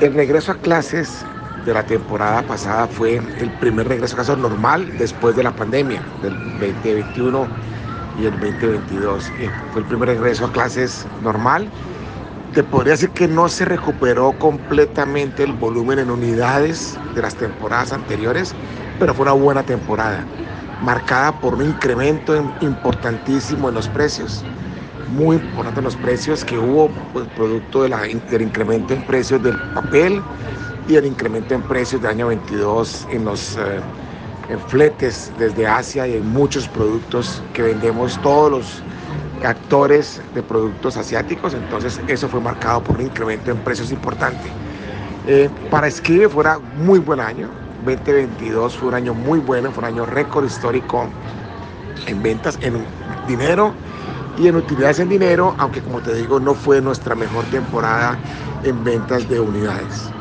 El regreso a clases de la temporada pasada fue el primer regreso a clases normal después de la pandemia del 2021 y el 2022. fue el primer regreso a clases normal. Te podría decir que no se recuperó completamente el volumen en unidades de las temporadas anteriores, pero fue una buena temporada, marcada por un incremento importantísimo en los precios muy importante en los precios que hubo pues, producto de la, del incremento en precios del papel y el incremento en precios del año 22 en los eh, fletes desde Asia y en muchos productos que vendemos todos los actores de productos asiáticos, entonces eso fue marcado por un incremento en precios importante. Eh, para Escribe fuera muy buen año, 2022 fue un año muy bueno, fue un año récord histórico en ventas, en dinero y en utilidades en dinero, aunque como te digo no fue nuestra mejor temporada en ventas de unidades.